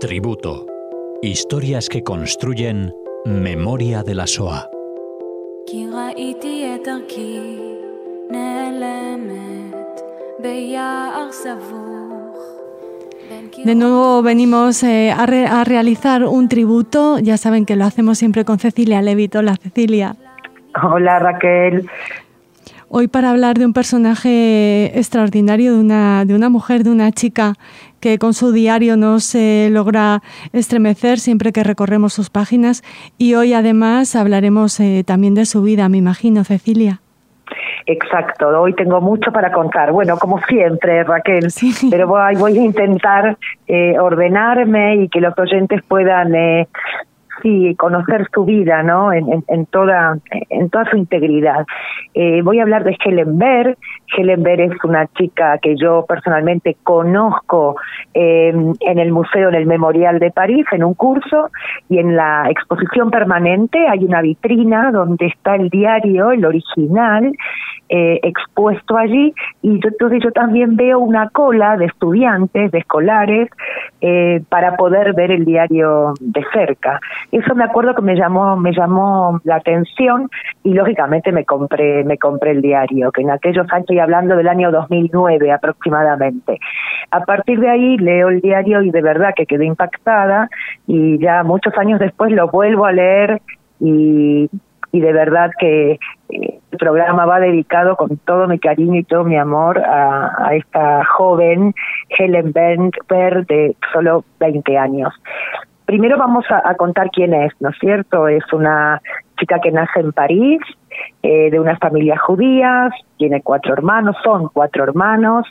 Tributo. Historias que construyen memoria de la SOA. De nuevo venimos eh, a, a, realizar un tributo. Ya saben que lo hacemos siempre con Cecilia Levito. Hola Cecilia. Hola Raquel. Hoy para hablar de un personaje extraordinario, de una, de una mujer, de una chica que con su diario nos logra estremecer siempre que recorremos sus páginas. Y hoy además hablaremos eh, también de su vida, me imagino, Cecilia. Exacto, hoy tengo mucho para contar. Bueno, como siempre, Raquel, pero voy, voy, a intentar eh, ordenarme y que los oyentes puedan eh, sí, conocer su vida, ¿no? En, en, toda en toda su integridad. Eh, voy a hablar de Helen Berg. Helen Berg es una chica que yo personalmente conozco eh, en el museo, en el Memorial de París, en un curso y en la exposición permanente hay una vitrina donde está el diario, el original, eh, expuesto allí y yo, entonces yo también veo una cola de estudiantes, de escolares, para poder ver el diario de cerca. Eso me acuerdo que me llamó, me llamó la atención y lógicamente me compré, me compré el diario, que en aquellos años estoy hablando del año 2009 aproximadamente. A partir de ahí leo el diario y de verdad que quedé impactada y ya muchos años después lo vuelvo a leer y, de verdad que eh, el programa va dedicado con todo mi cariño y todo mi amor a, esta joven Helen Berg de solo 20 años. Primero vamos a, contar quién es, ¿no es cierto? Es una chica que nace en París, eh, de una familia judía, tiene cuatro hermanos, son cuatro hermanos.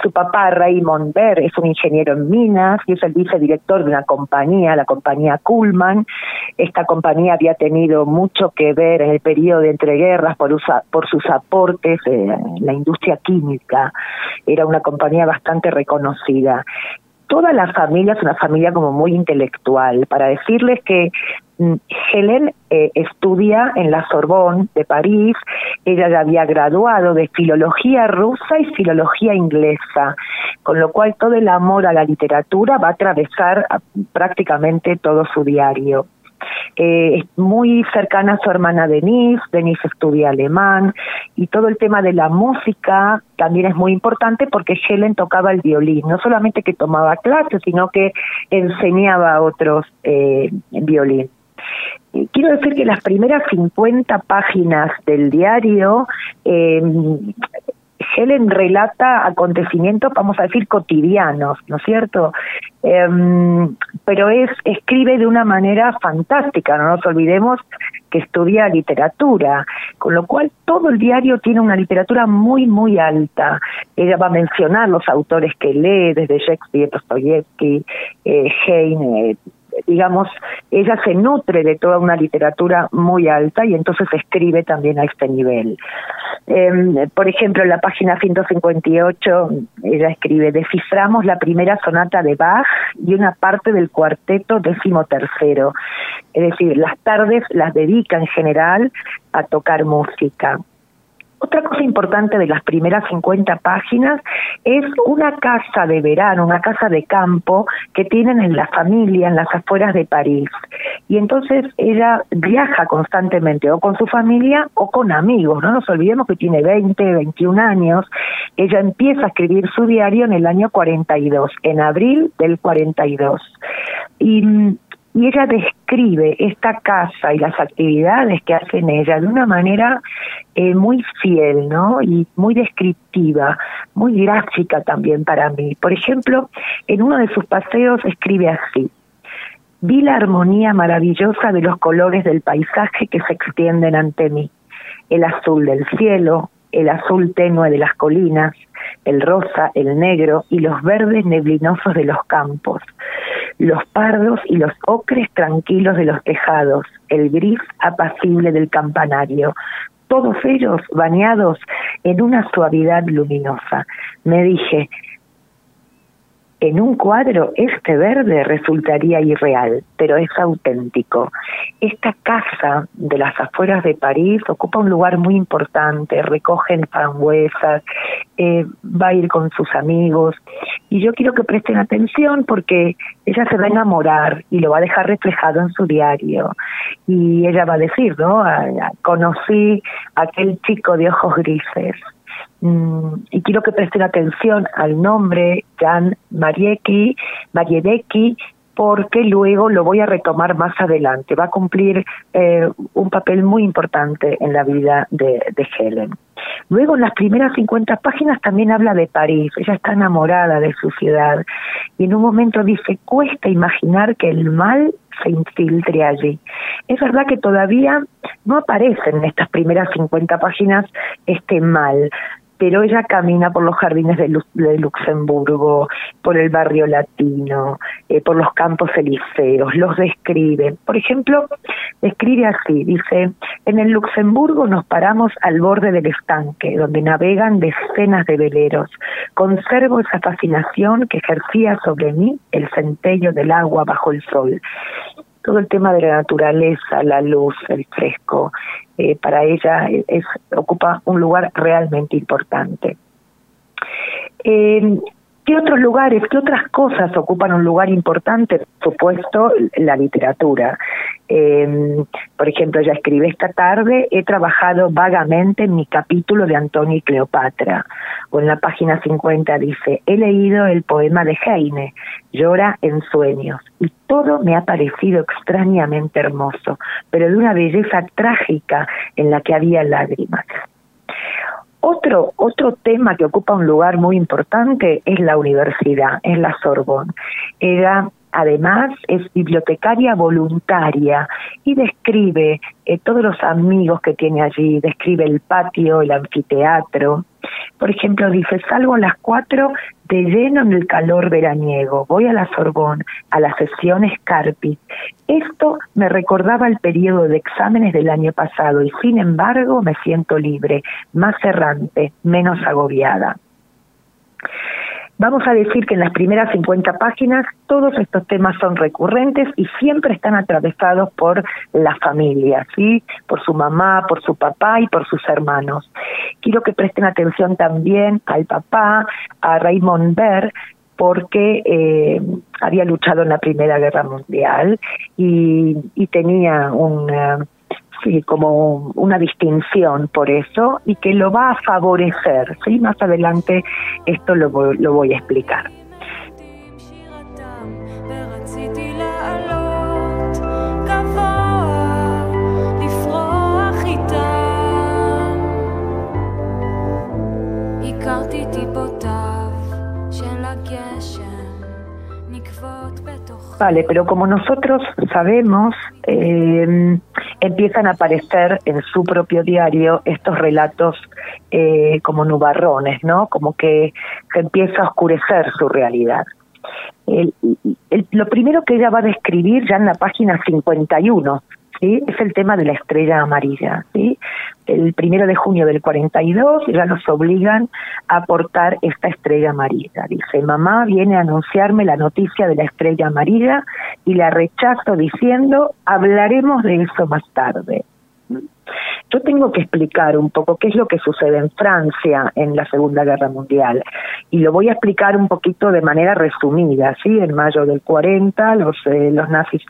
Su papá, Raymond Berg, es un ingeniero en minas y es el vicedirector de una compañía, la compañía Kuhlman. Esta compañía había tenido mucho que ver en el periodo de entreguerras por, por sus aportes en la industria química. Era una compañía bastante reconocida toda la familia es una familia como muy intelectual, para decirles que mm, Helen eh, estudia en la Sorbonne de París, ella ya había graduado de filología rusa y filología inglesa, con lo cual todo el amor a la literatura va a atravesar prácticamente todo su diario eh, es muy cercana a su hermana Denise, Denise estudia alemán y todo el tema de la música también es muy importante porque Helen tocaba el violín, no solamente que tomaba clases, sino que enseñaba a otros eh, violín. Quiero decir que las primeras 50 páginas del diario eh, Helen relata acontecimientos, vamos a decir, cotidianos, ¿no es cierto? Um, pero es escribe de una manera fantástica, no nos olvidemos que estudia literatura, con lo cual todo el diario tiene una literatura muy, muy alta. Ella va a mencionar los autores que lee, desde Shakespeare, Dostoyevsky, eh, digamos, ella se nutre de toda una literatura muy alta y entonces escribe también a este nivel. Eh, por ejemplo, en la página 158, ella escribe, desciframos la primera sonata de Bach y una parte del cuarteto décimo tercero. Es decir, las tardes las dedica en general a tocar música. Otra cosa importante de las primeras 50 páginas es una casa de verano, una casa de campo que tienen en la familia, en las afueras de París. Y entonces ella viaja constantemente o con su familia o con amigos. No nos olvidemos que tiene 20, 21 años. Ella empieza a escribir su diario en el año 42, en abril del 42. Y y ella describe esta casa y las actividades que hacen ella de una manera eh, muy fiel, ¿no? Y muy descriptiva, muy gráfica también para mí. Por ejemplo, en uno de sus paseos escribe así. Vi la armonía maravillosa de los colores del paisaje que se extienden ante mí. El azul del cielo, el azul tenue de las colinas, el rosa, el negro y los verdes neblinosos de los campos los pardos y los ocres tranquilos de los tejados, el gris apacible del campanario, todos ellos bañados en una suavidad luminosa. Me dije, en un cuadro este verde resultaría irreal, pero es auténtico. Esta casa de las afueras de París ocupa un lugar muy importante, recogen frambuesas, eh, va a ir con sus amigos y yo quiero que presten atención porque ella se va a enamorar y lo va a dejar reflejado en su diario y ella va a decir, ¿no? Conocí a aquel chico de ojos grises y quiero que presten atención al nombre Jan Mariecki, Mariedecki, porque luego lo voy a retomar más adelante. Va a cumplir eh, un papel muy importante en la vida de, de Helen. Luego en las primeras 50 páginas también habla de París, ella está enamorada de su ciudad y en un momento dice, cuesta imaginar que el mal se infiltre allí. Es verdad que todavía no aparece en estas primeras 50 páginas este mal, pero ella camina por los jardines de, Luxemburgo, por el barrio latino, eh, por los campos elíseos, los describe. Por ejemplo, describe así, dice, en el Luxemburgo nos paramos al borde del estanque, donde navegan decenas de veleros. Conservo esa fascinación que ejercía sobre mí el centello del agua bajo el sol todo el tema de la naturaleza, la luz, el fresco, eh, para ella es, ocupa un lugar realmente importante. Eh, ¿Qué otros lugares, qué otras cosas ocupan un lugar importante? Por supuesto, la literatura. Eh, por ejemplo, ya escribí esta tarde, he trabajado vagamente en mi capítulo de Antonio y Cleopatra. O en la página 50 dice, he leído el poema de Heine, Llora en sueños, y todo me ha parecido extrañamente hermoso, pero de una belleza trágica en la que había lágrimas. Otro, otro tema que ocupa un lugar muy importante es la universidad, es la Sorbonne. Ella además es bibliotecaria voluntaria y describe eh, todos los amigos que tiene allí, describe el patio, el anfiteatro. Por ejemplo, dice, salgo a las cuatro de lleno en el calor veraniego, voy a la Sorbón, a las sesiones Carpi. Esto me recordaba el periodo de exámenes del año pasado y sin embargo me siento libre, más errante, menos agobiada. Vamos a decir que en las primeras 50 páginas todos estos temas son recurrentes y siempre están atravesados por la familia, ¿sí? Por su mamá, por su papá y por sus hermanos. Quiero que presten atención también al papá, a Raymond Ver, porque eh, había luchado en la Primera Guerra Mundial y, y tenía un sí, como una distinción por eso y que lo va a favorecer. ¿sí? Más adelante esto lo, lo voy a explicar. Vale, pero como nosotros sabemos, eh, empiezan a aparecer en su propio diario estos relatos eh, como nubarrones, ¿no? Como que se empieza a oscurecer su realidad. lo primero que ella va a describir ya en la página 51 ¿sí? es el tema de la estrella amarilla. ¿sí? El primero de junio del 42 ya nos obligan a aportar esta estrella amarilla. Dice, mamá viene a anunciarme la noticia de la estrella amarilla y la rechazo diciendo, hablaremos de eso más tarde. Yo tengo que explicar un poco qué es lo que sucede en Francia en la Segunda Guerra Mundial y lo voy a explicar un poquito de manera resumida. ¿sí? En mayo del 40 los, eh, los nazis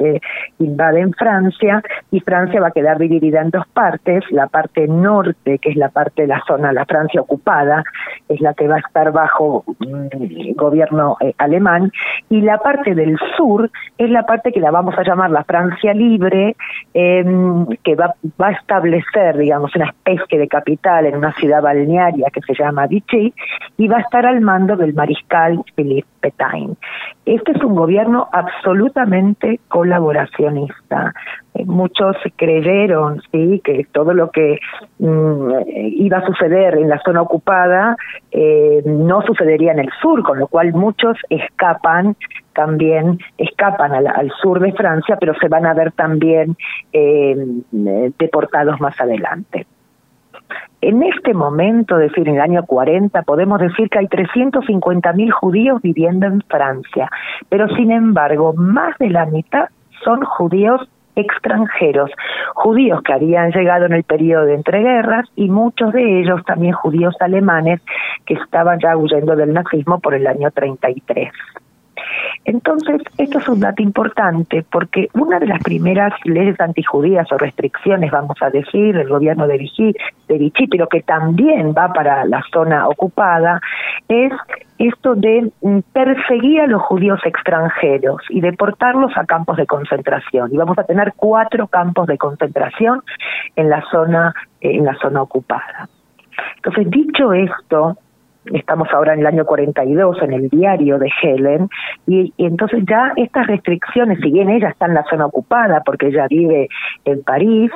invaden Francia y Francia va a quedar dividida en dos partes. La parte norte, que es la parte de la zona, la Francia ocupada, es la que va a estar bajo mm, gobierno eh, alemán y la parte del sur es la parte que la vamos a llamar la Francia libre, em, que va a establecer digamos, una especie de capital en una ciudad balnearia que se llama Vichy, y va a estar al mando del mariscal Philippe Petain. Este es un gobierno absolutamente colaboracionista. Muchos creyeron sí que todo lo que mm, iba a suceder en la zona ocupada eh, no sucedería en el sur, con lo cual muchos escapan también escapan al, sur de Francia, pero se van a ver también eh, deportados más adelante. En este momento, es decir, en el año 40, podemos decir que hay 350.000 judíos viviendo en Francia, pero sin embargo, más de la mitad son judíos extranjeros, judíos que habían llegado en el periodo de entreguerras y muchos de ellos también judíos alemanes que estaban ya huyendo del nazismo por el año 33. Entonces, esto es un dato importante porque una de las primeras leyes antijudías o restricciones, vamos a decir, del gobierno de Vichy, de Vichy, pero que también va para la zona ocupada, es esto de mm, perseguir a los judíos extranjeros y deportarlos a campos de concentración. Y vamos a tener cuatro campos de concentración en la zona, en la zona ocupada. Entonces, dicho esto, estamos ahora en el año 42 en el diario de Helen, y, entonces ya estas restricciones, si bien ella está en la zona ocupada porque ella vive en París,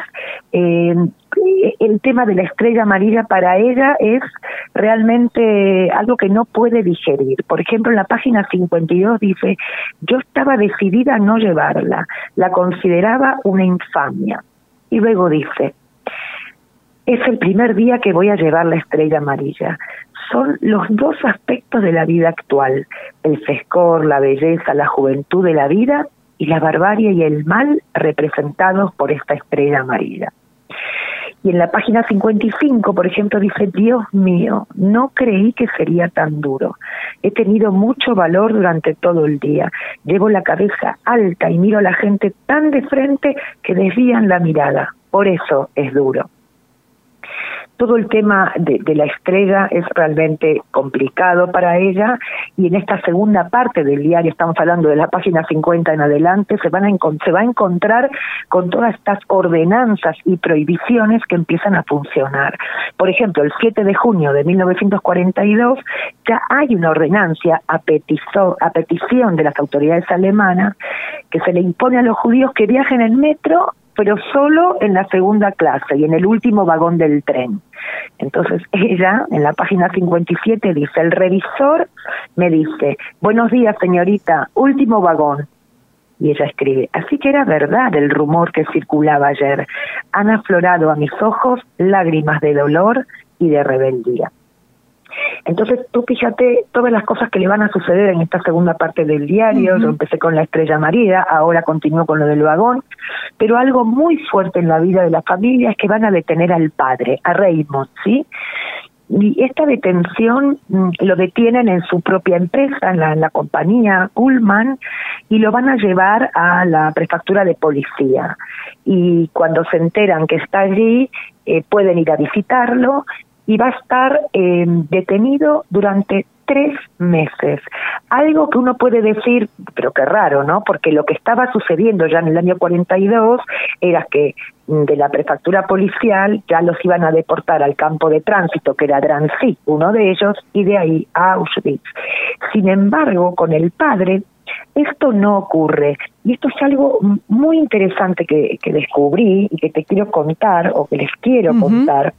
eh, el tema de la estrella amarilla para ella es realmente algo que no puede digerir. Por ejemplo, en la página 52 dice, yo estaba decidida a no llevarla, la consideraba una infamia. Y luego dice, es el primer día que voy a llevar la estrella amarilla son los dos aspectos de la vida actual, el frescor, la belleza, la juventud de la vida y la barbarie y el mal representados por esta estrella amarilla. Y en la página 55, por ejemplo, dice, Dios mío, no creí que sería tan duro. He tenido mucho valor durante todo el día. Llevo la cabeza alta y miro a la gente tan de frente que desvían la mirada. Por eso es duro todo el tema de, la estrella es realmente complicado para ella y en esta segunda parte del diario, estamos hablando de la página 50 en adelante, se, van a se va a encontrar con todas estas ordenanzas y prohibiciones que empiezan a funcionar. Por ejemplo, el 7 de junio de 1942 ya hay una ordenancia a, a petición de las autoridades alemanas que se le impone a los judíos que viajen en metro pero solo en la segunda clase y en el último vagón del tren. Entonces ella, en la página 57, dice, el revisor me dice, buenos días señorita, último vagón. Y ella escribe, así que era verdad el rumor que circulaba ayer. Han aflorado a mis ojos lágrimas de dolor y de rebeldía. Entonces tú fíjate todas las cosas que le van a suceder en esta segunda parte del diario, yo empecé con la estrella María, ahora continúo con lo del vagón, pero algo muy fuerte en la vida de la familia es que van a detener al padre, a Raymond, ¿sí? y esta detención mm, lo detienen en su propia empresa, en la, compañía Ullman, y lo van a llevar a la prefectura de policía. Y cuando se enteran que está allí, eh, pueden ir a visitarlo y va a estar eh, detenido durante tres meses. Algo que uno puede decir, pero qué raro, ¿no? Porque lo que estaba sucediendo ya en el año 42 era que mm, de la prefectura policial ya los iban a deportar al campo de tránsito, que era Drancy, uno de ellos, y de ahí a Auschwitz. Sin embargo, con el padre esto no ocurre. Y esto es algo muy interesante que, descubrí y que te quiero contar, o que les quiero contar,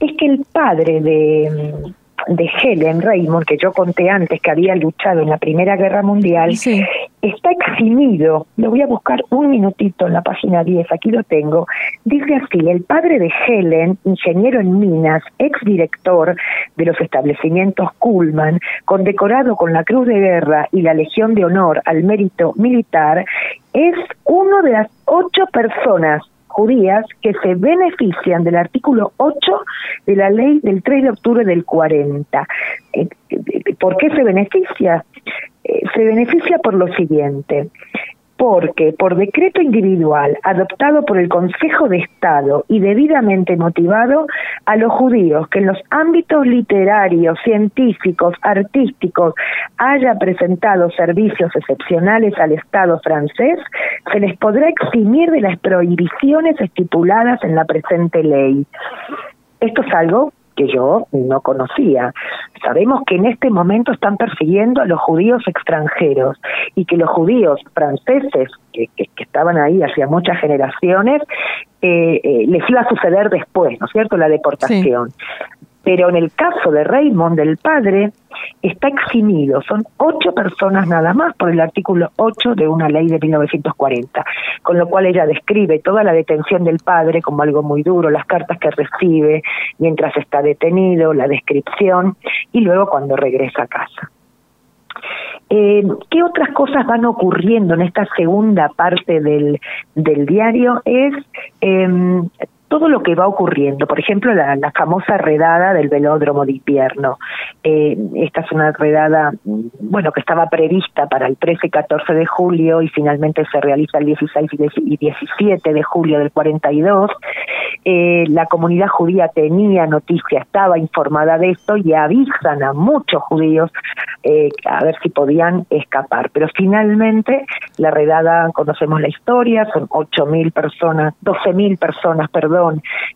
es que el padre de, de Helen Raymond, que yo conté antes que había luchado en la Primera Guerra Mundial, está eximido. Lo voy a buscar un minutito en la página 10, aquí lo tengo. Dice así, el padre de Helen, ingeniero en minas, exdirector de los establecimientos Kuhlman, condecorado con la Cruz de Guerra y la Legión de Honor al Mérito Militar, es uno de las ocho personas judías que se benefician del artículo 8 de la ley del 3 de octubre del 40. Eh, ¿Por qué se beneficia? Eh, se beneficia por lo siguiente porque por decreto individual adoptado por el Consejo de Estado y debidamente motivado a los judíos que en los ámbitos literarios, científicos, artísticos haya presentado servicios excepcionales al Estado francés, se les podrá eximir de las prohibiciones estipuladas en la presente ley. Esto es algo que yo no conocía. Sabemos que en este momento están persiguiendo a los judíos extranjeros y que los judíos franceses que, estaban ahí hacía muchas generaciones, eh, eh, les iba a suceder después, ¿no es cierto?, la deportación. Pero en el caso de Raymond, el padre, está eximido. Son ocho personas nada más por el artículo 8 de una ley de 1940, con lo cual ella describe toda la detención del padre como algo muy duro, las cartas que recibe mientras está detenido, la descripción y luego cuando regresa a casa. Eh, ¿Qué otras cosas van ocurriendo en esta segunda parte del, del diario? Es eh, todo lo que va ocurriendo. Por ejemplo, la, famosa redada del velódromo de invierno. Eh, esta es una redada, bueno, que estaba prevista para el 13 y 14 de julio y finalmente se realiza el 16 y 17 de julio del 42. Eh, la comunidad judía tenía noticia, estaba informada de esto y avisan a muchos judíos eh, a ver si podían escapar. Pero finalmente la redada, conocemos la historia, son 8.000 personas, 12.000 personas, perdón,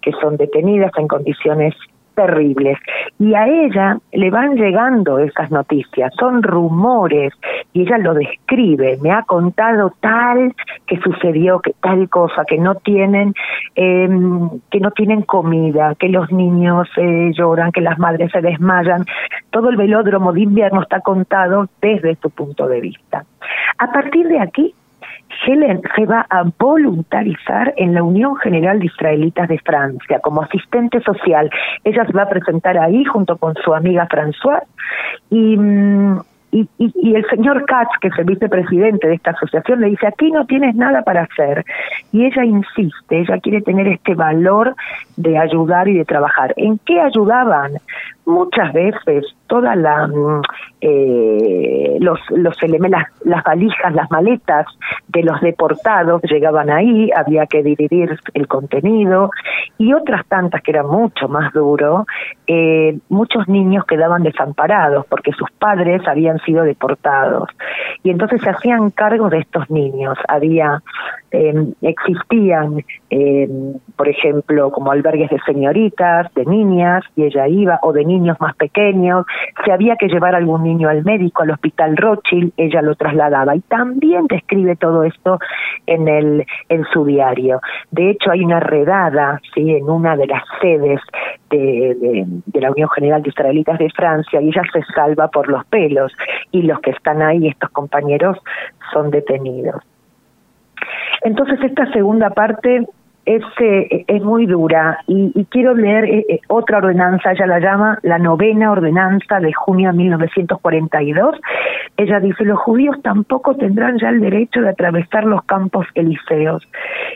que son detenidas en condiciones terribles. Y a ella le van llegando esas noticias, son rumores, y ella lo describe, me ha contado tal que sucedió, que tal cosa, que no tienen, eh, que no tienen comida, que los niños eh, lloran, que las madres se desmayan. Todo el velódromo de invierno está contado desde su punto de vista. A partir de aquí, Helen se va a voluntarizar en la Unión General de Israelitas de Francia como asistente social. Ella se va a presentar ahí junto con su amiga Françoise y, mm, y, y, el señor Katz, que es el vicepresidente de esta asociación, le dice, aquí no tienes nada para hacer. Y ella insiste, ella quiere tener este valor de ayudar y de trabajar. ¿En qué ayudaban? muchas veces toda la mm, eh, los los elementos las, valijas las maletas de los deportados llegaban ahí había que dividir el contenido y otras tantas que eran mucho más duro eh, muchos niños quedaban desamparados porque sus padres habían sido deportados. Y entonces se hacían cargo de estos niños. Había eh, existían eh, por ejemplo como albergues de señoritas de niñas y ella iba o de niños más pequeños, si había que llevar algún niño al médico, al hospital Rothschild, ella lo trasladaba y también describe todo esto en el en su diario. De hecho hay una redada, sí, en una de las sedes de, de, la Unión General de Israelitas de Francia y ella se salva por los pelos y los que están ahí, estos compañeros, son detenidos. Entonces esta segunda parte es, eh, es muy dura y, quiero leer eh, eh, otra ordenanza, ella la llama la novena ordenanza de junio de 1942. Ella dice, los judíos tampoco tendrán ya el derecho de atravesar los campos elíseos.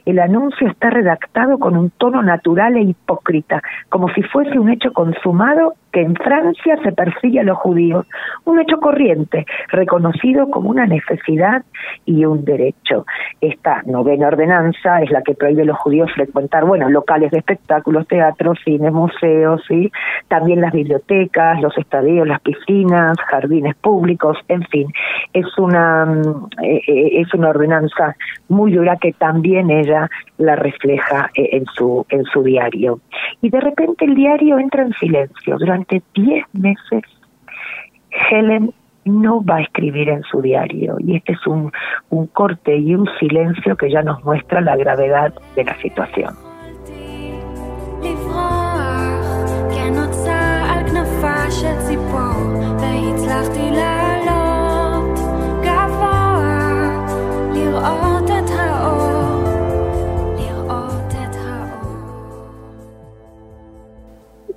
El anuncio está redactado con un tono natural e hipócrita, como si fuese un hecho consumado que en Francia se persigue a los judíos, un hecho corriente, reconocido como una necesidad y un derecho. Esta novena ordenanza es la que prohíbe a los judíos frecuentar, bueno, locales de espectáculos, teatros, cines, museos, y también las bibliotecas, los estadios, las piscinas, jardines públicos, en fin, es una mm, eh, eh, es una ordenanza muy dura que también ella la refleja eh, en su en su diario. Y de repente el diario entra en silencio durante durante 10 meses Helen no va a escribir en su diario y este es un, un corte y un silencio que ya nos muestra la gravedad de la situación.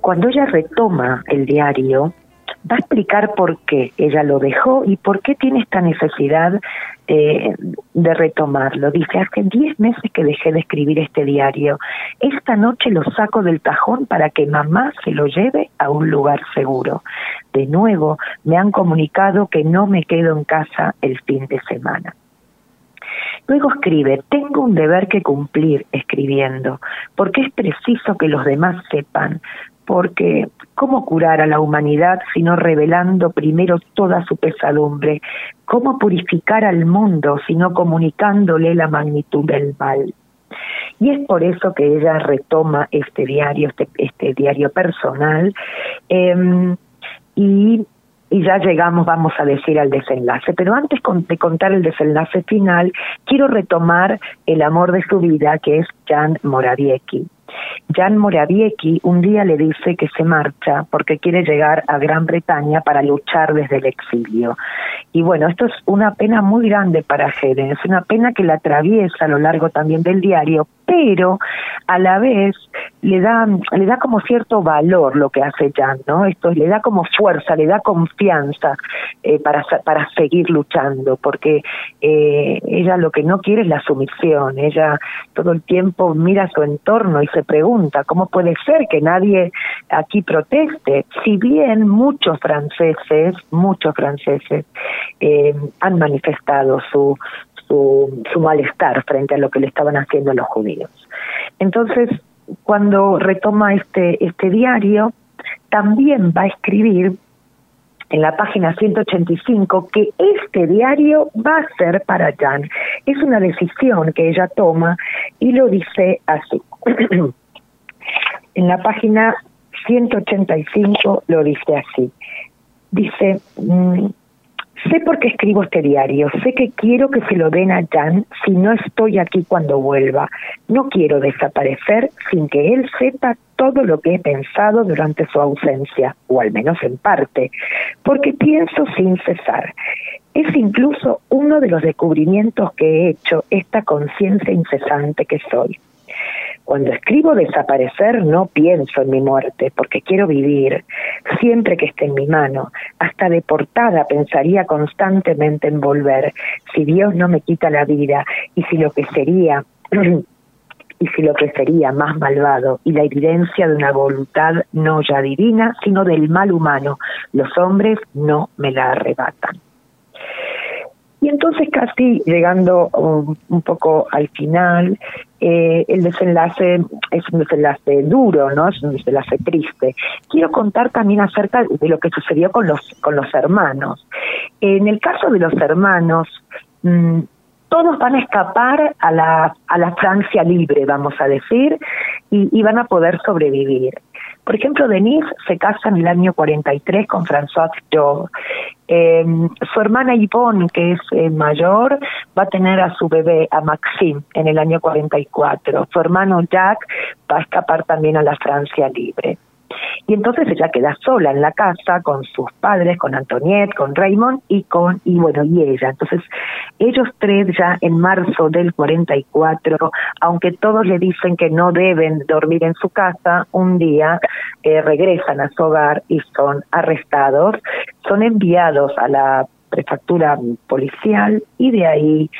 Cuando ella retoma el diario, va a explicar por qué ella lo dejó y por qué tiene esta necesidad eh, de retomarlo. Dice, hace 10 meses que dejé de escribir este diario. Esta noche lo saco del cajón para que mamá se lo lleve a un lugar seguro. De nuevo, me han comunicado que no me quedo en casa el fin de semana. Luego escribe, tengo un deber que cumplir escribiendo, porque es preciso que los demás sepan, porque ¿cómo curar a la humanidad sino revelando primero toda su pesadumbre? ¿Cómo purificar al mundo sino comunicándole la magnitud del mal? Y es por eso que ella retoma este diario, este, este diario personal, em, y, ya llegamos, vamos a decir, al desenlace. Pero antes de contar el desenlace final, quiero retomar el amor de su vida, que es Jan Morawiecki. Jan Morawiecki un día le dice que se marcha porque quiere llegar a Gran Bretaña para luchar desde el exilio. Y bueno, esto es una pena muy grande para es una pena que la atraviesa a lo largo también del diario, pero a la vez le da le da como cierto valor lo que hace Jan, ¿no? Esto le da como fuerza, le da confianza eh, para para seguir luchando, porque eh, ella lo que no quiere es la sumisión, ella todo el tiempo mira su entorno y se pregunta cómo puede ser que nadie aquí proteste, si bien muchos franceses, muchos franceses eh, han manifestado su, su, malestar frente a lo que le estaban haciendo los judíos. Entonces, cuando retoma este, este diario, también va a escribir en la página 185 que este diario va a ser para Jan. Es una decisión que ella toma y lo dice así. en la página 185 lo dice así. Dice, mm, sé por qué escribo este diario, sé que quiero que se lo den a Jan si no estoy aquí cuando vuelva. No quiero desaparecer sin que él sepa todo lo que he pensado durante su ausencia, o al menos en parte, porque pienso sin cesar. Es incluso uno de los descubrimientos que he hecho esta conciencia incesante que soy. Cuando escribo desaparecer no pienso en mi muerte porque quiero vivir siempre que esté en mi mano. Hasta deportada pensaría constantemente en volver si Dios no me quita la vida y si lo que sería y si lo que sería más malvado y la evidencia de una voluntad no ya divina, sino del mal humano, los hombres no me la arrebatan. Y entonces casi llegando un, poco al final, eh, el desenlace es un desenlace duro, ¿no? Es un desenlace triste. Quiero contar también acerca de lo que sucedió con los, con los hermanos. En el caso de los hermanos, mm, todos van a escapar a la, a la Francia libre, vamos a decir, y, y van a poder sobrevivir. Por ejemplo, Denise se casa en el año 43 con François Job. Eh, su hermana Yvonne, que es eh, mayor, va a tener a su bebé, a Maxime, en el año 44. Su hermano Jack va a escapar también a la Francia libre. Y entonces ella queda sola en la casa con sus padres, con Antoniette, con Raymond y con, y bueno, y ella. Entonces, ellos tres ya en marzo del 44, aunque todos le dicen que no deben dormir en su casa, un día eh, regresan a su hogar y son arrestados, son enviados a la prefectura policial y de ahí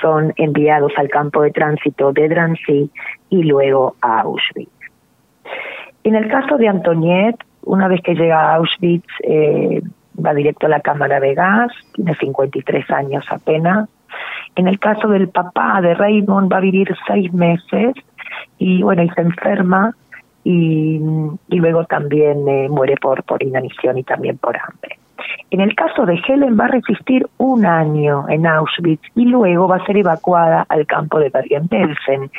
son enviados al campo de tránsito de Drancy y luego a Auschwitz. En el caso de Antoniette, una vez que llega a Auschwitz, eh, va directo a la cámara de gas, tiene 53 años apenas. En el caso del papá de Raymond, va a vivir seis meses y bueno, y se enferma y, y luego también eh, muere por, por inanición y también por hambre. En el caso de Helen va a resistir un año en Auschwitz y luego va a ser evacuada al campo de Bergen-Belsen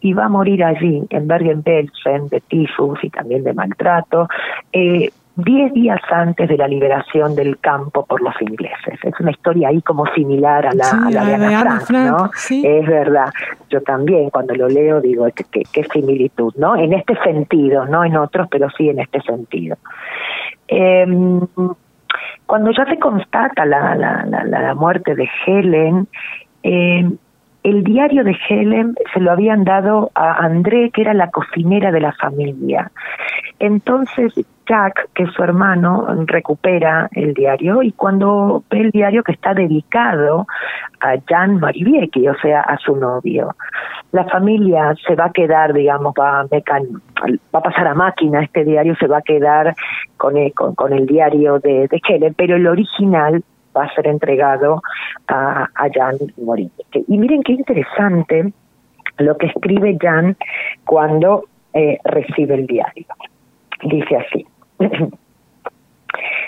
y va a morir allí, en Bergen-Belsen, de tifus y también de maltrato, eh, diez días antes de la liberación del campo por los ingleses. Es una historia ahí como similar a la, de Ana Frank, ¿no? Es verdad. Yo también cuando lo leo digo qué similitud, ¿no? En este sentido, no en otros, pero sí en este sentido. Eh, cuando ya se constata la, la, la, la muerte de Helen, eh, el diario de Helen se lo habían dado a André, que era la cocinera de la familia. Entonces Jack, que es su hermano, recupera el diario y cuando ve el diario que está dedicado a Jan Mariviecki, o sea, a su novio, la familia se va a quedar, digamos, va a, va a pasar a máquina, este diario se va a quedar con el, con, el diario de, de Helen, pero el original va a ser entregado a, a Jan Mariviecki. Y miren qué interesante lo que escribe Jan cuando eh, recibe el diario. Dice así.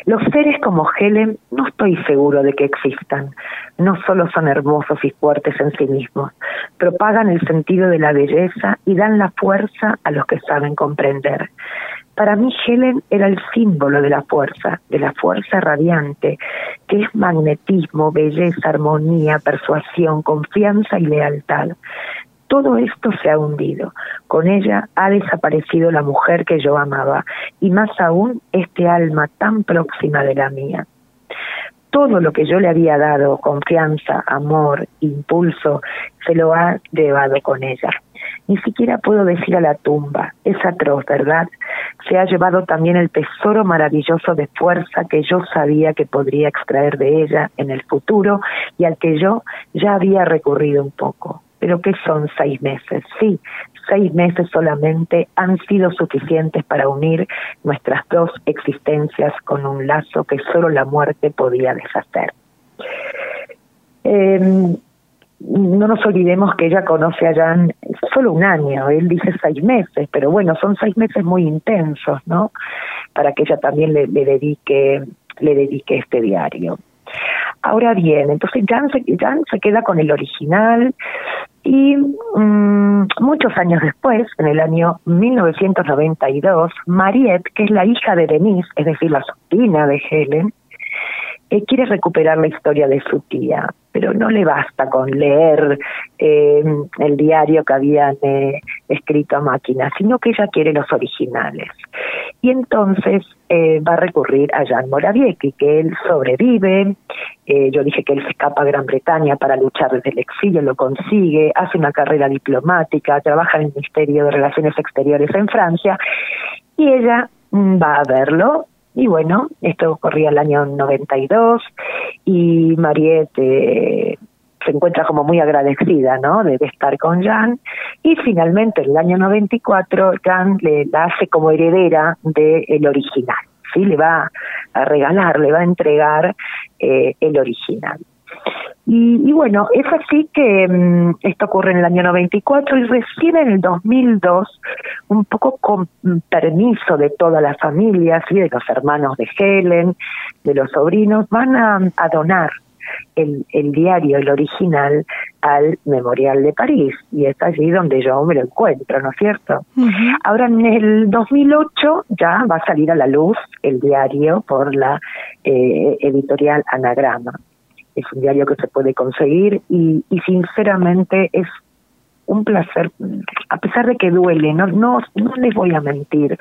Los seres como Helen no estoy seguro de que existan. No solo son hermosos y fuertes en sí mismos, propagan el sentido de la belleza y dan la fuerza a los que saben comprender. Para mí Helen era el símbolo de la fuerza, de la fuerza radiante, que es magnetismo, belleza, armonía, persuasión, confianza y lealtad todo esto se ha hundido. Con ella ha desaparecido la mujer que yo amaba y más aún este alma tan próxima de la mía. Todo lo que yo le había dado, confianza, amor, impulso, se lo ha llevado con ella. Ni siquiera puedo decir a la tumba, es atroz, ¿verdad? Se ha llevado también el tesoro maravilloso de fuerza que yo sabía que podría extraer de ella en el futuro y al que yo ya había recurrido un poco. Pero ¿qué son seis meses? Sí, seis meses solamente han sido suficientes para unir nuestras dos existencias con un lazo que solo la muerte podía deshacer. Eh, no nos olvidemos que ella conoce a Jan solo un año, él dice seis meses, pero bueno, son seis meses muy intensos, ¿no? Para que ella también le, dedique, le dedique este diario. Ahora bien, entonces Jan se, Jan se queda con el original y mm, muchos años después, en el año 1992, Mariette, que es la hija de Denise, es decir, la sobrina de Helen, eh, quiere recuperar la historia de su tía, pero no le basta con leer eh, el diario que habían eh, escrito a máquina, sino que ella quiere los originales. Y entonces va a recurrir a Jan Morawiecki, que él sobrevive, yo dije que él se escapa a Gran Bretaña para luchar desde el exilio, lo consigue, hace una carrera diplomática, trabaja en el Ministerio de Relaciones Exteriores en Francia, y ella mm, va a verlo y bueno, esto ocurría el año 92 y Mariette se encuentra como muy agradecida, ¿no? De, estar con Jan. Y finalmente, en el año 94, Jan le la hace como heredera del el original, ¿sí? Le va a regalar, le va a entregar eh, el original. Y, bueno, es así que mm, esto ocurre en el año 94 y recién en el 2002, un poco con permiso de toda la familia, ¿sí? de los hermanos de Helen, de los sobrinos, van a, donar el, el, diario, el original, al Memorial de París. Y es allí donde yo me lo encuentro, ¿no es cierto? Ahora, en el 2008 ya va a salir a la luz el diario por la eh, editorial Anagrama es un diario que se puede conseguir y, sinceramente es un placer, a pesar de que duele, no, no, no les voy a mentir.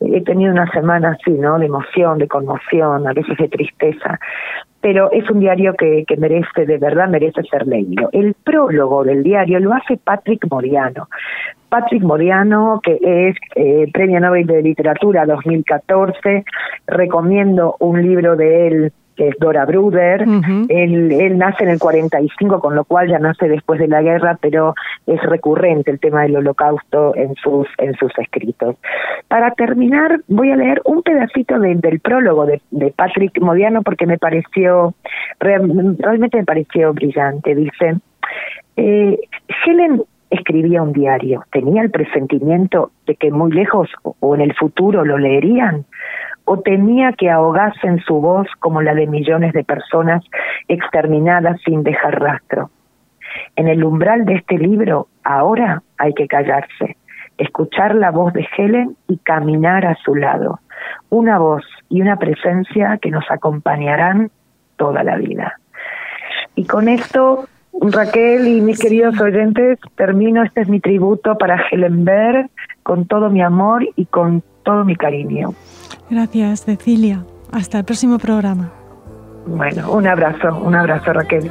He tenido una semana así, ¿no? De emoción, de conmoción, a veces de tristeza, pero es un diario que, que merece, de verdad merece ser leído. El prólogo del diario lo hace Patrick Moriano. Patrick Moriano, que es eh, Premio Nobel de Literatura 2014, recomiendo un libro de él que es Dora Bruder. él, él nace en el 45, con lo cual ya nace después de la guerra, pero es recurrente el tema del holocausto en sus, en sus escritos. Para terminar, voy a leer un pedacito del prólogo de, de, Patrick Modiano porque me pareció, realmente me pareció brillante. Dice, eh, Helen escribía un diario, tenía el presentimiento de que muy lejos o en el futuro lo leerían o temía que ahogase en su voz como la de millones de personas exterminadas sin dejar rastro. En el umbral de este libro ahora hay que callarse, escuchar la voz de Helen y caminar a su lado, una voz y una presencia que nos acompañarán toda la vida. Y con esto, Raquel y mis queridos oyentes, termino, este es mi tributo para Helen Berg, con todo mi amor y con todo mi cariño. Gracias, Cecilia. Hasta el próximo programa. Bueno, un abrazo, un abrazo, Raquel.